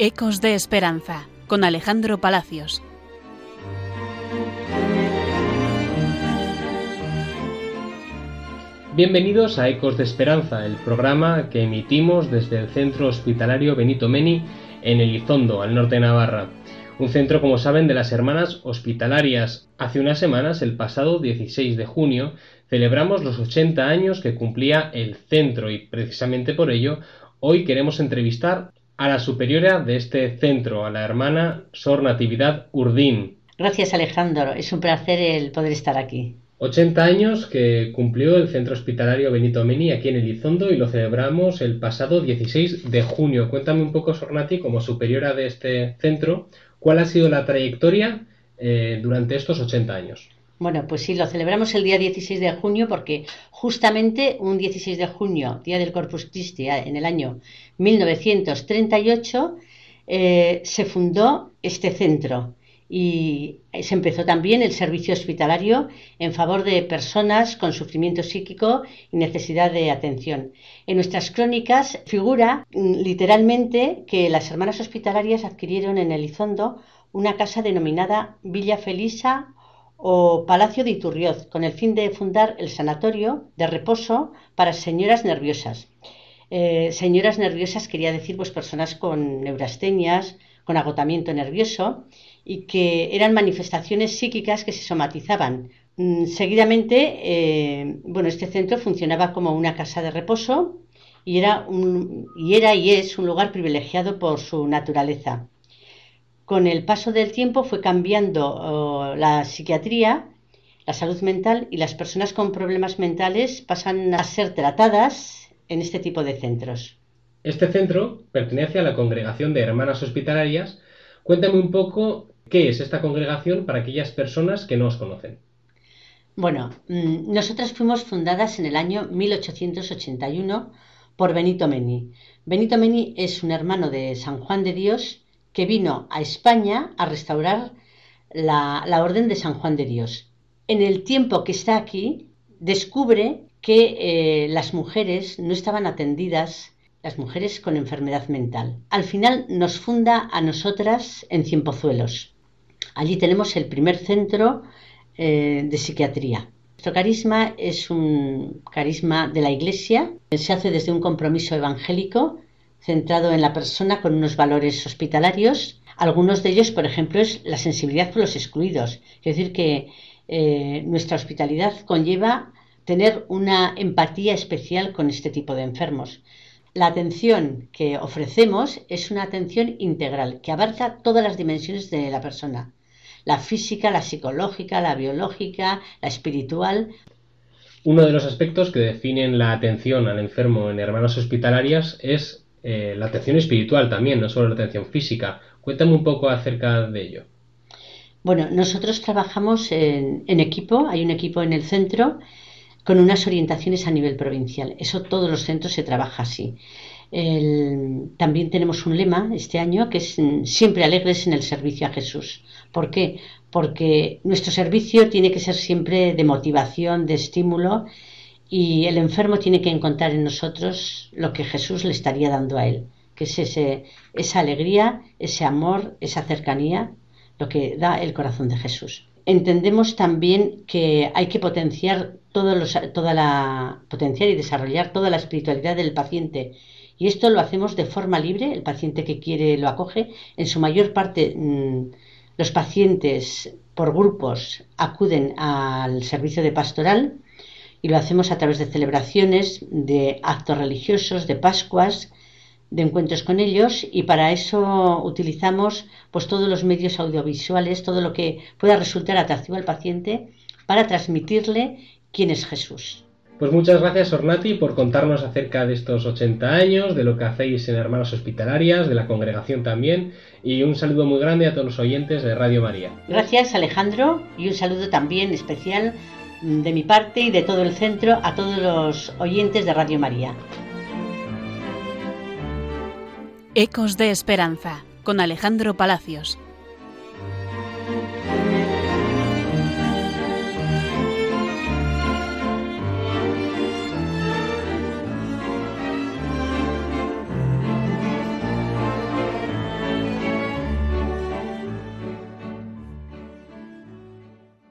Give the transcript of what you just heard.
Ecos de Esperanza con Alejandro Palacios. Bienvenidos a Ecos de Esperanza, el programa que emitimos desde el Centro Hospitalario Benito Meni en Elizondo, al norte de Navarra. Un centro, como saben, de las Hermanas Hospitalarias. Hace unas semanas, el pasado 16 de junio, celebramos los 80 años que cumplía el centro y precisamente por ello hoy queremos entrevistar a la superiora de este centro, a la hermana Sor Natividad Urdín. Gracias Alejandro, es un placer el poder estar aquí. 80 años que cumplió el Centro Hospitalario Benito Meni aquí en Elizondo y lo celebramos el pasado 16 de junio. Cuéntame un poco, Sornati, como superiora de este centro, ¿cuál ha sido la trayectoria eh, durante estos 80 años? Bueno, pues sí, lo celebramos el día 16 de junio porque justamente un 16 de junio, día del Corpus Christi, en el año 1938, eh, se fundó este centro y se empezó también el servicio hospitalario en favor de personas con sufrimiento psíquico y necesidad de atención. En nuestras crónicas figura mm, literalmente que las hermanas hospitalarias adquirieron en Elizondo una casa denominada Villa Felisa o Palacio de Iturrioz, con el fin de fundar el sanatorio de reposo para señoras nerviosas. Eh, señoras nerviosas quería decir pues personas con neurastenias, con agotamiento nervioso y que eran manifestaciones psíquicas que se somatizaban. Mm, seguidamente, eh, bueno, este centro funcionaba como una casa de reposo y era, y era y es un lugar privilegiado por su naturaleza con el paso del tiempo fue cambiando la psiquiatría, la salud mental y las personas con problemas mentales pasan a ser tratadas en este tipo de centros. Este centro pertenece a la Congregación de Hermanas Hospitalarias. Cuéntame un poco qué es esta congregación para aquellas personas que no os conocen. Bueno, mm, nosotras fuimos fundadas en el año 1881 por Benito Meni. Benito Meni es un hermano de San Juan de Dios que vino a España a restaurar la, Orden de San Juan de Dios. En el tiempo que está aquí, descubre que eh, las mujeres no estaban atendidas, las mujeres con enfermedad mental. Al final nos funda a nosotras en Cienpozuelos. Allí tenemos el primer centro eh, de psiquiatría. Nuestro carisma es un carisma de la Iglesia, se hace desde un compromiso evangélico centrado en la persona con unos valores hospitalarios. Algunos de ellos, por ejemplo, es la sensibilidad por los excluidos. Es decir, que eh, nuestra hospitalidad conlleva tener una empatía especial con este tipo de enfermos. La atención que ofrecemos es una atención integral que abarca todas las dimensiones de la persona. La física, la psicológica, la biológica, la espiritual. Uno de los aspectos que definen la atención al enfermo en hermanas hospitalarias es eh, la atención espiritual también, no solo la atención física. Cuéntame un poco acerca de ello. Bueno, nosotros trabajamos en, equipo, hay un equipo en el centro con unas orientaciones a nivel provincial. Eso todos los centros se trabaja así. también tenemos un lema este año que es mm, siempre alegres en el servicio a Jesús. ¿Por qué? Porque nuestro servicio tiene que ser siempre de motivación, de estímulo y el enfermo tiene que encontrar en nosotros lo que Jesús le estaría dando a él, que es ese, esa alegría, ese amor, esa cercanía, lo que da el corazón de Jesús. Entendemos también que hay que potenciar toda la potenciar y desarrollar toda la espiritualidad del paciente. Y esto lo hacemos de forma libre, el paciente que quiere lo acoge, en su mayor parte mm, los pacientes por grupos acuden al servicio de pastoral y lo hacemos a través de celebraciones, de actos religiosos, de Pascuas, de encuentros con ellos y para eso utilizamos pues todos los medios audiovisuales, todo lo que pueda resultar atractivo al paciente para transmitirle quién es Jesús. Pues muchas gracias Ornati por contarnos acerca de estos 80 años, de lo que hacéis en Hermanas Hospitalarias, de la congregación también y un saludo muy grande a todos los oyentes de Radio María. Gracias Alejandro y un saludo también especial de mi parte y de todo el centro a todos los oyentes de Radio María. Ecos de Esperanza con Alejandro Palacios.